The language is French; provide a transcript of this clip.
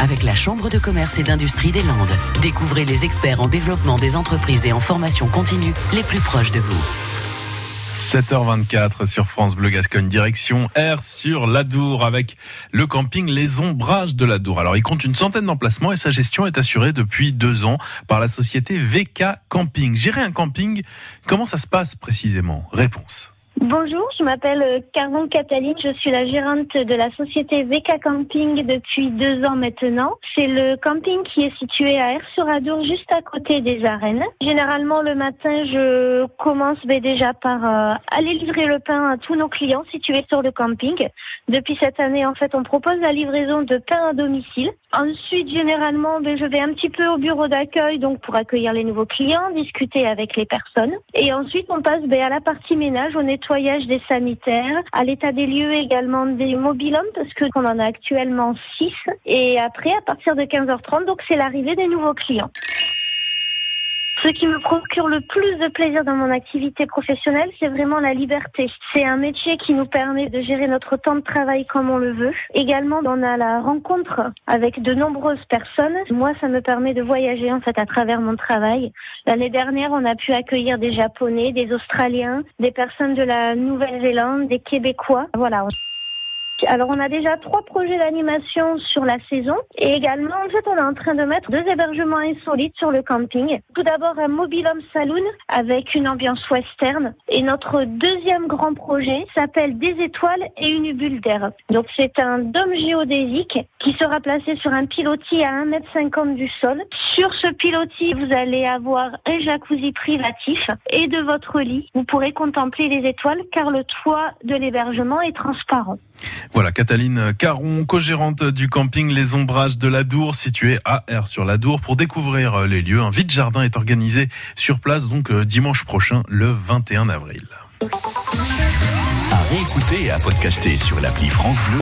avec la Chambre de commerce et d'industrie des Landes. Découvrez les experts en développement des entreprises et en formation continue les plus proches de vous. 7h24 sur France Bleu Gascogne, direction R sur l'Adour avec le camping Les Ombrages de l'Adour. Alors il compte une centaine d'emplacements et sa gestion est assurée depuis deux ans par la société VK Camping. Gérer un camping, comment ça se passe précisément? Réponse. Bonjour, je m'appelle euh, Caron Cataline, je suis la gérante de la société VK Camping depuis deux ans maintenant. C'est le camping qui est situé à Air-sur-Adour, juste à côté des arènes. Généralement, le matin, je commence déjà par euh, aller livrer le pain à tous nos clients situés sur le camping. Depuis cette année, en fait, on propose la livraison de pain à domicile. Ensuite, généralement, ben, je vais un petit peu au bureau d'accueil, donc pour accueillir les nouveaux clients, discuter avec les personnes. Et ensuite, on passe ben, à la partie ménage, on nettoie des sanitaires, à l'état des lieux également des mobilhommes parce que qu'on en a actuellement 6 et après à partir de 15h30 donc c'est l'arrivée des nouveaux clients. Ce qui me procure le plus de plaisir dans mon activité professionnelle, c'est vraiment la liberté. C'est un métier qui nous permet de gérer notre temps de travail comme on le veut. Également, on a la rencontre avec de nombreuses personnes. Moi, ça me permet de voyager en fait à travers mon travail. L'année dernière, on a pu accueillir des Japonais, des Australiens, des personnes de la Nouvelle-Zélande, des Québécois. Voilà. Alors on a déjà trois projets d'animation sur la saison et également en fait on est en train de mettre deux hébergements insolites sur le camping. Tout d'abord un mobile home saloon avec une ambiance western et notre deuxième grand projet s'appelle Des étoiles et une bulle d'air. Donc c'est un dôme géodésique qui sera placé sur un pilotis à 1m50 du sol. Sur ce pilotis vous allez avoir un jacuzzi privatif et de votre lit vous pourrez contempler les étoiles car le toit de l'hébergement est transparent. Voilà, Cataline Caron, co-gérante du camping Les Ombrages de l'Adour, situé à R sur l'Adour. Pour découvrir euh, les lieux, un vide jardin est organisé sur place, donc euh, dimanche prochain, le 21 avril. À réécouter et à podcaster sur l'appli France Bleu.